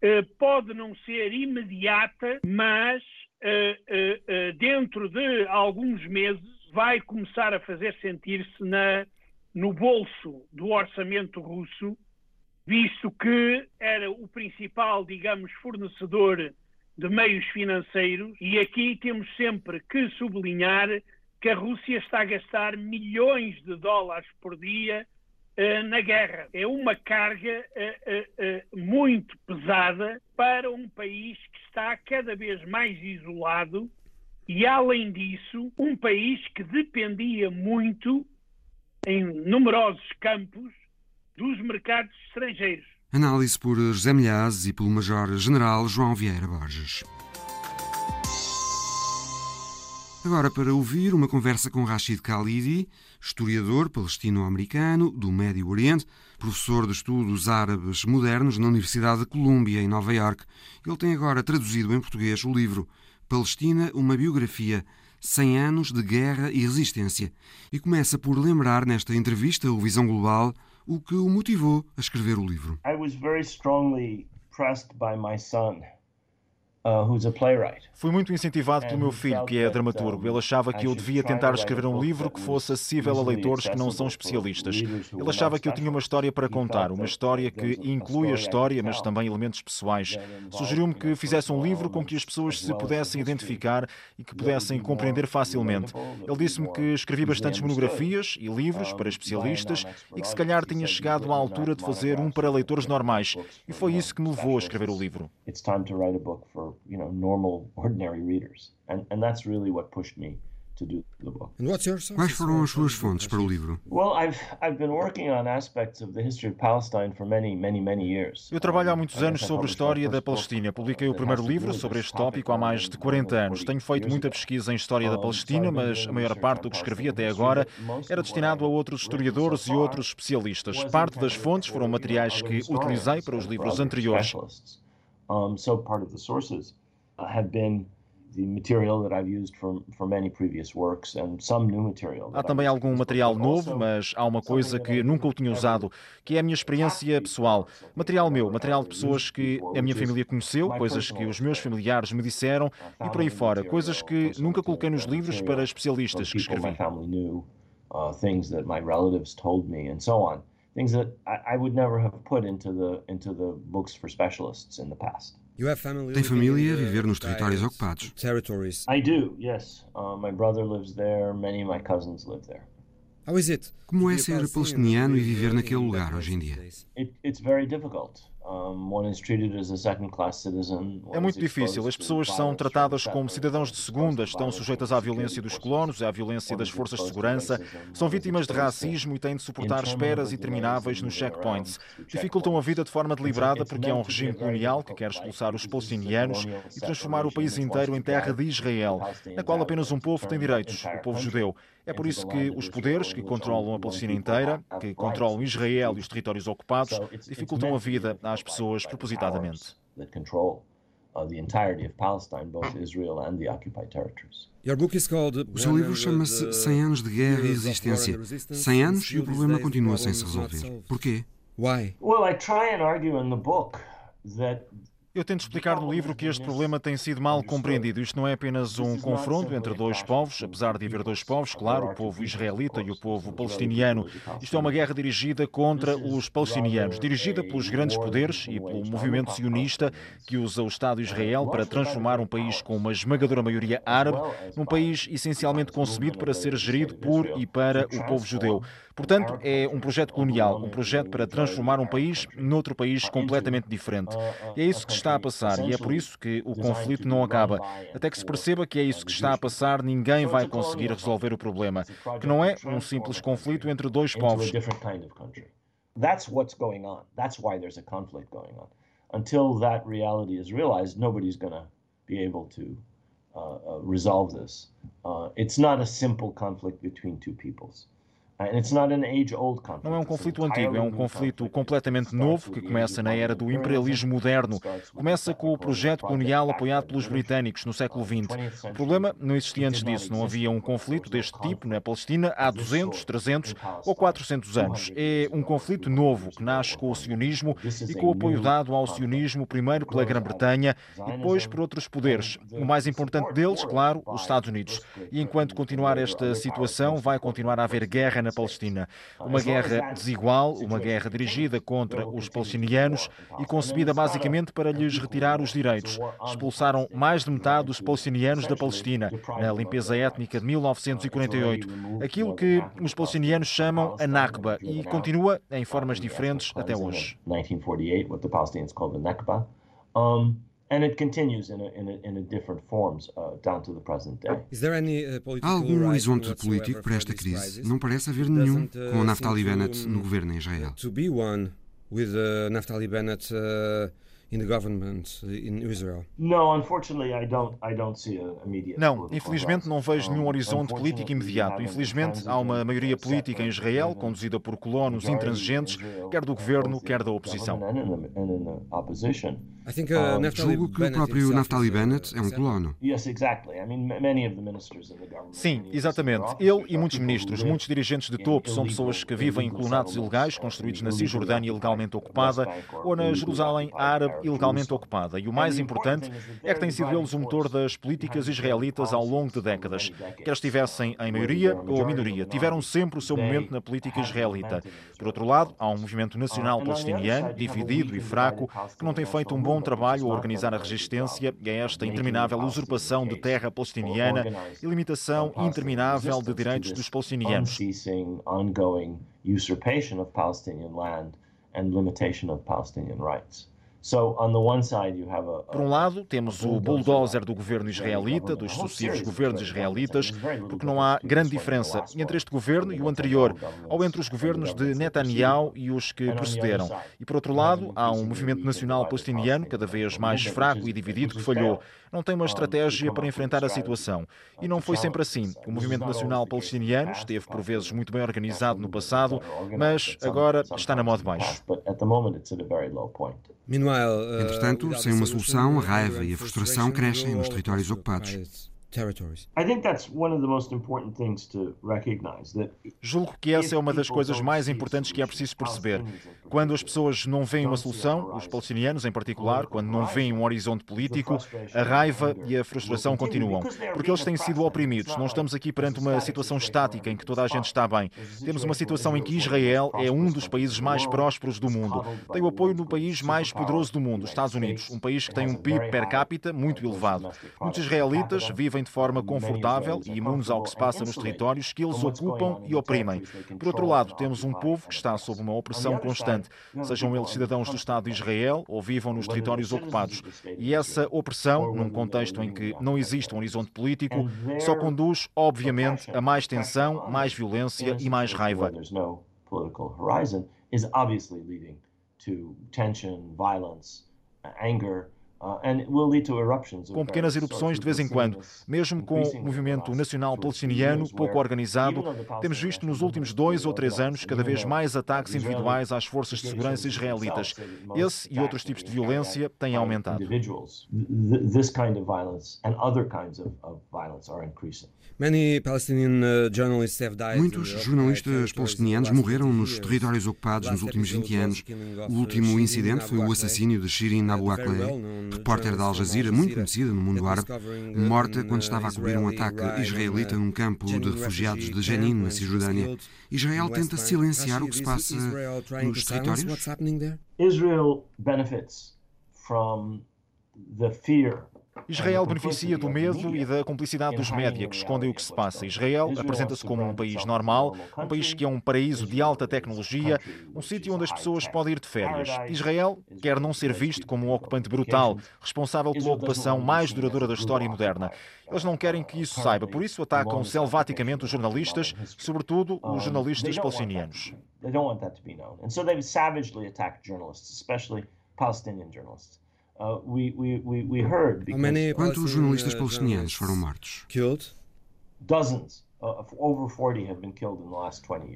Eh, pode não ser imediata, mas eh, dentro de alguns meses vai começar a fazer sentir-se no bolso do orçamento russo, visto que era o principal, digamos, fornecedor de meios financeiros, e aqui temos sempre que sublinhar que a Rússia está a gastar milhões de dólares por dia uh, na guerra. É uma carga uh, muito pesada para um país que está cada vez mais isolado e, além disso, um país que dependia muito, em numerosos campos, dos mercados estrangeiros. Análise por José Milhazes e pelo Major-General João Vieira Borges. Agora, para ouvir uma conversa com Rashid Khalidi, historiador palestino-americano do Médio Oriente, professor de estudos árabes modernos na Universidade de Colômbia, em Nova Iorque. Ele tem agora traduzido em português o livro Palestina, uma biografia, 100 anos de guerra e resistência, e começa por lembrar nesta entrevista o Visão Global o que o motivou a escrever o livro. I was very strongly pressed by my son Fui muito incentivado pelo meu filho, que é dramaturgo. Ele achava que eu devia tentar escrever um livro que fosse acessível a leitores que não são especialistas. Ele achava que eu tinha uma história para contar, uma história que inclui a história, mas também elementos pessoais. Sugeriu-me que fizesse um livro com que as pessoas se pudessem identificar e que pudessem compreender facilmente. Ele disse-me que escrevi bastantes monografias e livros para especialistas e que se calhar tinha chegado à altura de fazer um para leitores normais. E foi isso que me levou a escrever o livro you know normal *laughs* ordinary readers and and that's really what pushed me to do the book. Quais foram as suas fontes para o livro? Well, I've I've been working on aspects of the history of Palestine for many many many years. Eu trabalho há muitos anos sobre a história da Palestina. Publiquei o primeiro livro sobre este tópico há mais de 40 anos. Tenho feito muita pesquisa em história da Palestina, mas a maior parte do que escrevi até agora era destinado a outros historiadores e outros especialistas. Parte das fontes foram materiais que utilizei para os livros anteriores. Um, so part of the sources have been Há também algum material novo, mas há uma coisa que nunca o tinha usado, que é a minha experiência pessoal. Material meu, material de pessoas que a minha família conheceu, coisas que os meus familiares me disseram e por aí fora, coisas que nunca coloquei nos livros para especialistas que escrevi. Things that I would never have put into the into the books for specialists in the past. Tem família a viver nos territórios ocupados. I do, yes. Uh, my brother lives there. Many of my cousins live there. Como é ser palestiniano e viver naquele lugar hoje em dia? It, it's very difficult. É muito difícil. As pessoas são tratadas como cidadãos de segunda, estão sujeitas à violência dos colonos, à violência das forças de segurança, são vítimas de racismo e têm de suportar esperas intermináveis nos checkpoints. Dificultam a vida de forma deliberada porque é um regime colonial que quer expulsar os palestinianos e transformar o país inteiro em terra de Israel, na qual apenas um povo tem direitos, o povo judeu. É por isso que os poderes que controlam a Palestina inteira, que controlam Israel e os territórios ocupados, dificultam a vida às pessoas propositadamente. O seu livro chama-se 100 anos de guerra e resistência. 100 anos e o problema continua sem se resolver. Porquê? Well, I try and argue in the book that eu tento explicar no livro que este problema tem sido mal compreendido. Isto não é apenas um confronto entre dois povos, apesar de haver dois povos, claro, o povo israelita e o povo palestiniano. Isto é uma guerra dirigida contra os palestinianos, dirigida pelos grandes poderes e pelo movimento sionista que usa o Estado de Israel para transformar um país com uma esmagadora maioria árabe num país essencialmente concebido para ser gerido por e para o povo judeu. Portanto, é um projeto colonial, um projeto para transformar um país noutro país completamente diferente. E é isso que está a passar e é por isso que o conflito não acaba. Até que se perceba que é isso que está a passar, ninguém vai conseguir resolver o problema, que não é um simples conflito entre dois povos. That's what's going on. That's why there's a conflict going on. Until that reality is realized, nobody's going to be able to uh, uh, resolve this. Uh, it's not a simple conflict between two peoples. Não é um conflito antigo, é um conflito completamente novo que começa na era do imperialismo moderno. Começa com o projeto colonial apoiado pelos britânicos no século XX. O problema não existia antes disso. Não havia um conflito deste tipo na Palestina há 200, 300 ou 400 anos. É um conflito novo que nasce com o sionismo e com o apoio dado ao sionismo, primeiro pela Grã-Bretanha e depois por outros poderes. O mais importante deles, claro, os Estados Unidos. E enquanto continuar esta situação, vai continuar a haver guerra na Palestina. Uma guerra desigual, uma guerra dirigida contra os palestinianos e concebida basicamente para lhes retirar os direitos. Expulsaram mais de metade dos palestinianos da Palestina na limpeza étnica de 1948. Aquilo que os palestinianos chamam a Nakba e continua em formas diferentes até hoje. 1948, what the Palestinians call the Nakba. Um, Há algum horizonte político para esta crise? Não parece haver nenhum uh, com Naftali Bennett no governo em Israel. To be one with uh, Naftali Bennett uh, in the government in Israel? Não, infelizmente não vejo nenhum horizonte político imediato. Infelizmente há uma maioria política em Israel conduzida por colonos intransigentes, quer do governo, quer da oposição. Julgo que o próprio Naftali Bennett é um colono. Sim, exatamente. Ele e muitos ministros, muitos dirigentes de topo são pessoas que vivem em colonatos ilegais construídos na Cisjordânia ilegalmente ocupada ou na Jerusalém árabe ilegalmente ocupada. E o mais importante é que têm sido eles o motor das políticas israelitas ao longo de décadas. Quer estivessem em maioria ou minoria, tiveram sempre o seu momento na política israelita. Por outro lado, há um movimento nacional palestiniano, dividido e fraco, que não tem feito um bom trabalho a organizar a resistência a esta interminável usurpação de terra palestiniana e limitação interminável de direitos dos palestinianos. and limitation of Palestinian rights. Por um lado, temos o bulldozer. do governo israelita, dos sucessivos governos israelitas, porque não há grande diferença entre este governo e o anterior, ou entre os governos de Netanyahu e os que precederam. E por outro lado, há um movimento nacional palestiniano cada vez mais fraco e dividido que falhou. Não tem uma estratégia para enfrentar a situação. E não foi sempre assim. O movimento nacional palestiniano esteve por vezes muito bem organizado no passado, mas agora está na moda baixo. Entretanto, sem uma solução, a raiva e a frustração crescem nos territórios ocupados. Julgo que essa é uma das coisas mais importantes que é preciso perceber. Quando as pessoas não veem uma solução, os palestinianos em particular, quando não veem um horizonte político, a raiva e a frustração continuam, porque eles têm sido oprimidos. Não estamos aqui perante uma situação estática em que toda a gente está bem. Temos uma situação em que Israel é um dos países mais prósperos do mundo. Tem o apoio do país mais poderoso do mundo, os Estados Unidos, um país que tem um PIB per capita muito elevado. Muitos israelitas vivem de forma confortável e imunes ao que se passa nos territórios que eles ocupam e oprimem. Por outro lado, temos um povo que está sob uma opressão constante, sejam eles cidadãos do Estado de Israel ou vivam nos territórios ocupados. E essa opressão, num contexto em que não existe um horizonte político, só conduz, obviamente, a mais tensão, mais violência e mais raiva. anger, com pequenas erupções de vez em quando. Mesmo com o movimento nacional palestiniano pouco organizado, temos visto nos últimos dois ou três anos cada vez mais ataques individuais às forças de segurança israelitas. Esse e outros tipos de violência têm aumentado. Uh, Muitos jornalistas palestinianos morreram nos territórios ocupados nos últimos 20 anos. O último incidente foi o assassínio de Shirin Abu Akleh, repórter da Al Jazeera, muito conhecida no mundo árabe, morta quando estava a cobrir um ataque israelita num campo de refugiados de Jenin, na Cisjordânia. Israel tenta silenciar o que se passa nos territórios? Israel benefits from the fear Israel beneficia do medo e da cumplicidade dos média que escondem o que se passa. Israel apresenta-se como um país normal, um país que é um paraíso de alta tecnologia, um sítio onde as pessoas podem ir de férias. Israel quer não ser visto como um ocupante brutal, responsável pela ocupação mais duradoura da história moderna. Eles não querem que isso saiba, por isso atacam selvaticamente os jornalistas, sobretudo os jornalistas palestinianos. Palestinian journalists. Uh, Quantos jornalistas palestinianos foram mortos? Dozens.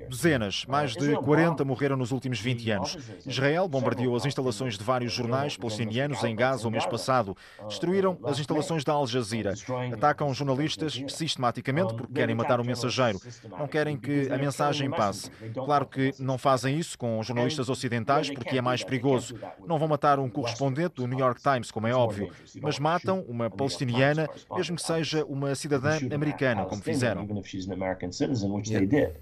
Dezenas, mais de 40 morreram nos últimos 20 anos. Israel bombardeou as instalações de vários jornais palestinianos em Gaza o mês passado. Destruíram as instalações da Al Jazeera. Atacam jornalistas sistematicamente porque querem matar o mensageiro. Não querem que a mensagem passe. Claro que não fazem isso com jornalistas ocidentais porque é mais perigoso. Não vão matar um correspondente do New York Times, como é óbvio, mas matam uma palestiniana, mesmo que seja uma cidadã americana, como fizeram she's an American citizen, which yeah. they did.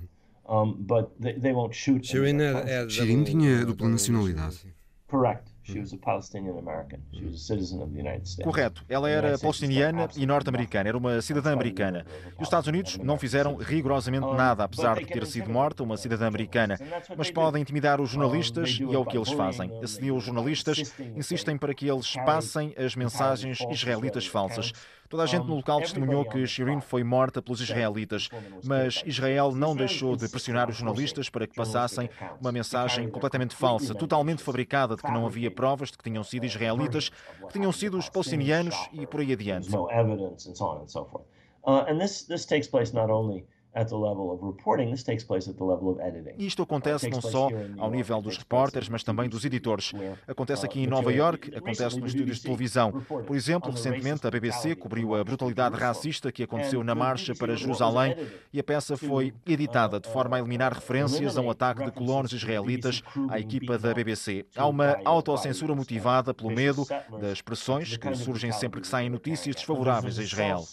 Um, but they, they won't shoot. Shirin tinha dupla nacionalidade. Correct. Correto. Ela era palestiniana e norte-americana. Era uma cidadã americana. E os Estados Unidos não fizeram rigorosamente nada, apesar de ter sido morta uma cidadã americana. Mas podem intimidar os jornalistas e é o que eles fazem. Assediam os jornalistas, insistem para que eles passem as mensagens israelitas falsas. Toda a gente no local testemunhou que Shirin foi morta pelos israelitas, mas Israel não deixou de pressionar os jornalistas para que passassem uma mensagem completamente falsa, totalmente fabricada, de que não havia provas de que tinham sido israelitas, que tinham sido os palestinianos e por aí adiante. Uh, isto acontece não só ao nível dos repórteres, mas também dos editores. Acontece aqui em Nova York, acontece nos estúdios de televisão. Por exemplo, recentemente a BBC cobriu a brutalidade racista que aconteceu na marcha para Jerusalém e a peça foi editada de forma a eliminar referências a um ataque de colonos israelitas à equipa da BBC. Há uma autocensura motivada pelo medo das pressões que surgem sempre que saem notícias desfavoráveis a Israel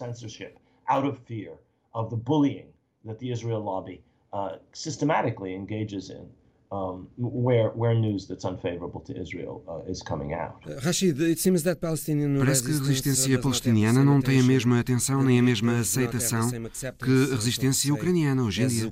that the Israel lobby uh, systematically engages in. Um, where, where news that's unfavorable to Israel uh, is coming out. Uh, Rashid, it seems that Palestinian Parece que a resistência palestiniana não tem a mesma atenção nem a mesma aceitação que a resistência ucraniana hoje em dia.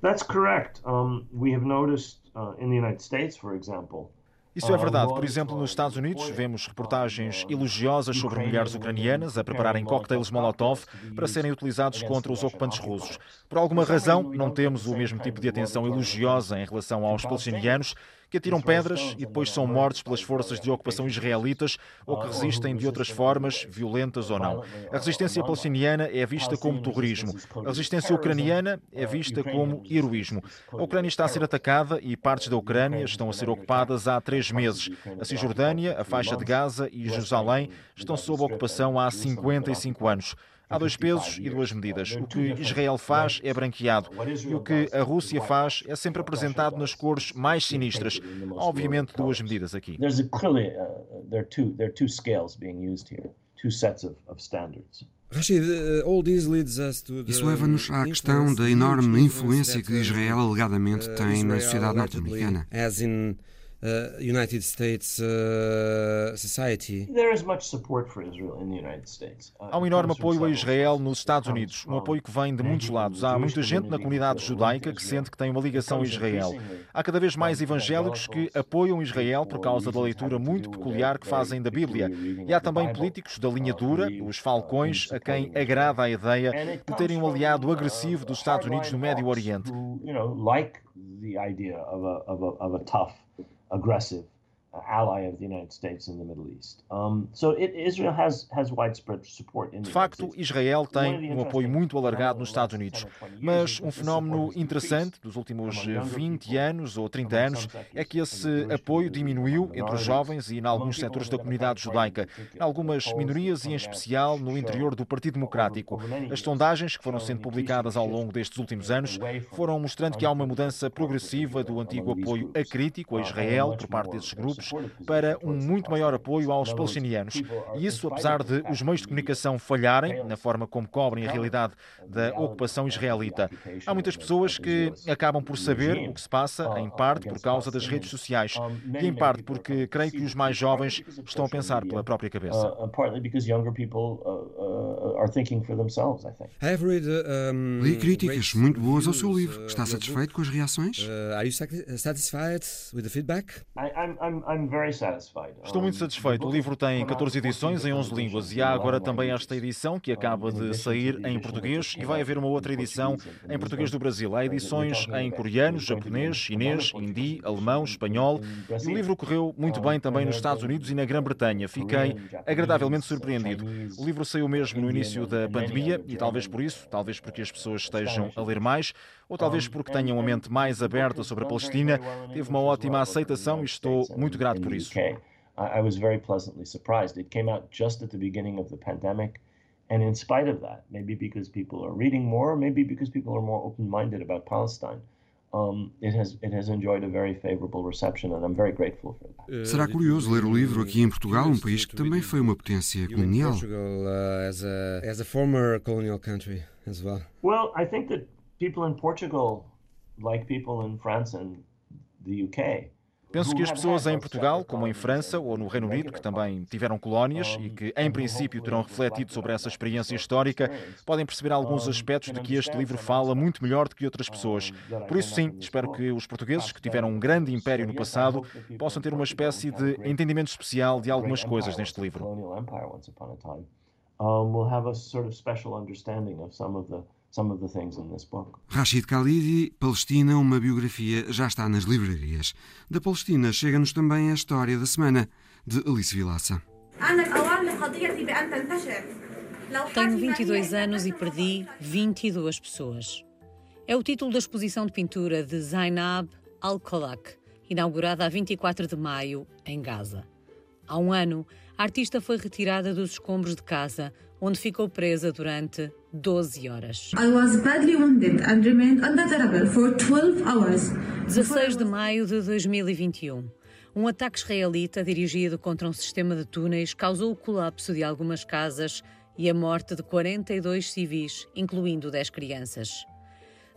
That's correct. Um, we have noticed uh, in the United States, for example, isso é verdade. Por exemplo, nos Estados Unidos, vemos reportagens elogiosas sobre mulheres ucranianas a prepararem coquetéis Molotov para serem utilizados contra os ocupantes russos. Por alguma razão, não temos o mesmo tipo de atenção elogiosa em relação aos palestinianos que atiram pedras e depois são mortos pelas forças de ocupação israelitas ou que resistem de outras formas, violentas ou não. A resistência palestiniana é vista como terrorismo. A resistência ucraniana é vista como heroísmo. A Ucrânia está a ser atacada e partes da Ucrânia estão a ser ocupadas há três meses. A Cisjordânia, a faixa de Gaza e Jerusalém estão sob ocupação há 55 anos. Há dois pesos e duas medidas. O que Israel faz é branqueado e o que a Rússia faz é sempre apresentado nas cores mais sinistras. Há, obviamente, duas medidas aqui. Isso leva-nos à questão da enorme influência que Israel alegadamente tem na sociedade norte-americana uh, United States uh, society. There is much support for Israel in the United States. Uh, Há um enorme apoio a Israel nos Estados Unidos, um apoio que vem de muitos lados. Há muita gente na comunidade judaica que sente que tem uma ligação a Israel. Há cada vez mais evangélicos que apoiam Israel por causa da leitura muito peculiar que fazem da Bíblia. E há também políticos da linha dura, os falcões, a quem agrada a ideia de terem um aliado agressivo dos Estados Unidos no Médio Oriente. Aggressive ally of the United States in the Middle East. De facto, Israel tem um apoio muito alargado nos Estados Unidos, mas um fenómeno interessante dos últimos 20 anos ou 30 anos é que esse apoio diminuiu entre os jovens e em alguns setores da comunidade judaica, em algumas minorias e em especial no interior do Partido Democrático. As sondagens que foram sendo publicadas ao longo destes últimos anos foram mostrando que há uma mudança progressiva do antigo apoio acrítico a Israel por parte desses grupos para um muito maior apoio aos palestinianos. E isso, apesar de os meios de comunicação falharem na forma como cobrem a realidade da ocupação israelita. Há muitas pessoas que acabam por saber o que se passa, em parte por causa das redes sociais e em parte porque creio que os mais jovens estão a pensar pela própria cabeça. Li críticas muito boas ao seu livro. Está satisfeito com as reações? Uh, are you satisfied with the feedback? Estou muito satisfeito. O livro tem 14 edições em 11 línguas. E há agora também esta edição que acaba de sair em português e vai haver uma outra edição em português do Brasil. Há edições em coreano, japonês, chinês, hindi, alemão, espanhol. E o livro correu muito bem também nos Estados Unidos e na Grã-Bretanha. Fiquei agradavelmente surpreendido. O livro saiu mesmo no início da pandemia e talvez por isso, talvez porque as pessoas estejam a ler mais, ou talvez porque tenham uma mente mais aberta sobre a Palestina, teve uma ótima aceitação e estou muito grato por isso. I was very pleasantly surprised. It came out just at the beginning of the pandemic. And in spite of that, maybe because people are reading more, maybe because people are more open minded about Palestine, um, it, has, it has enjoyed a very favorable reception, and I'm very grateful for that. Será curioso ler o livro aqui em Portugal, um país que também foi uma potência colonial. Portugal, uh, as, a, as a former colonial country as well. Well, I think that people in Portugal, like people in France and the UK, Penso que as pessoas em Portugal, como em França ou no Reino Unido, que também tiveram colónias e que, em princípio, terão refletido sobre essa experiência histórica, podem perceber alguns aspectos de que este livro fala muito melhor do que outras pessoas. Por isso, sim, espero que os portugueses, que tiveram um grande império no passado, possam ter uma espécie de entendimento especial de algumas coisas neste livro. Um, we'll have a sort of special understanding of some of the Rashid Khalidi, Palestina, uma biografia, já está nas livrarias. Da Palestina chega-nos também a história da semana, de Alice Vilaça. Tenho 22 anos e perdi 22 pessoas. É o título da exposição de pintura de Zainab Al-Kolak, inaugurada a 24 de maio, em Gaza. Há um ano, a artista foi retirada dos escombros de casa, onde ficou presa durante 12 horas. I was badly wounded and remained under the rubble for 12 hours. 16 de maio de 2021. Um ataque israelita dirigido contra um sistema de túneis causou o colapso de algumas casas e a morte de 42 civis, incluindo 10 crianças.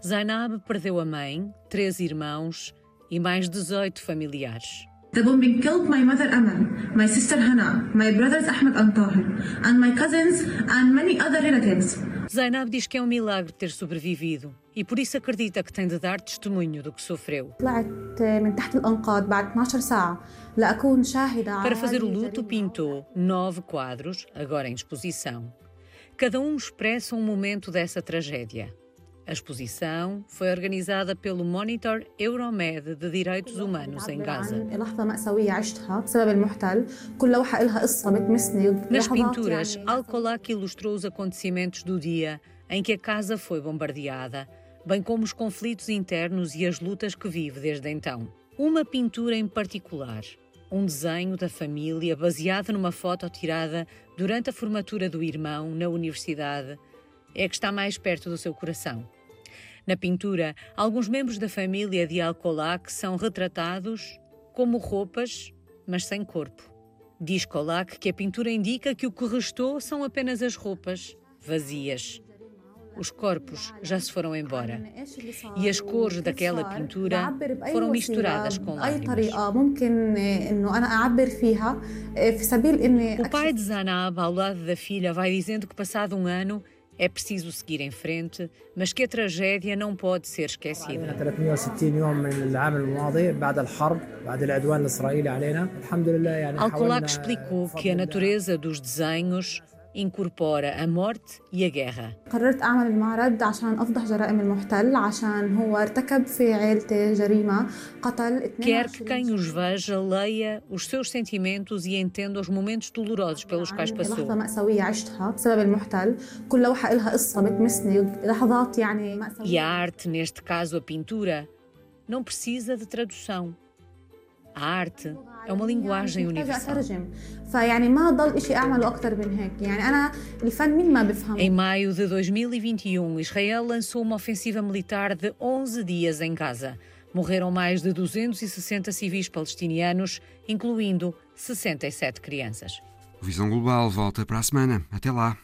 Zainab perdeu a mãe, três irmãos e mais 18 familiares. The bombing killed my mother Amal, my sister Hana, my brothers Ahmed and Tahir, and my cousins and many other relatives. Zainab diz que é um milagre ter sobrevivido e por isso acredita que tem de dar testemunho do que sofreu. Para fazer o luto, pintou nove quadros, agora em exposição. Cada um expressa um momento dessa tragédia. A exposição foi organizada pelo Monitor Euromed de Direitos Humanos em Gaza. Nas pinturas, Al-Kolak ilustrou os acontecimentos do dia em que a casa foi bombardeada, bem como os conflitos internos e as lutas que vive desde então. Uma pintura em particular, um desenho da família baseado numa foto tirada durante a formatura do irmão na universidade, é que está mais perto do seu coração. Na pintura, alguns membros da família de Alcolac são retratados como roupas, mas sem corpo. Diz Colac que a pintura indica que o que restou são apenas as roupas, vazias. Os corpos já se foram embora. E as cores daquela pintura foram misturadas com lágrimas. O pai de Zanab, ao lado da filha, vai dizendo que, passado um ano, é preciso seguir em frente, mas que a tragédia não pode ser esquecida. Al-Kolak explicou que a natureza dos desenhos incorpora a morte e a guerra. Quer que quem os veja leia os seus sentimentos e entenda os momentos dolorosos pelos quais passou. E a arte, neste caso a pintura, não precisa de tradução. A arte é uma linguagem universal. Em maio de 2021, Israel lançou uma ofensiva militar de 11 dias em Gaza. Morreram mais de 260 civis palestinianos, incluindo 67 crianças. Visão Global volta para a semana. Até lá.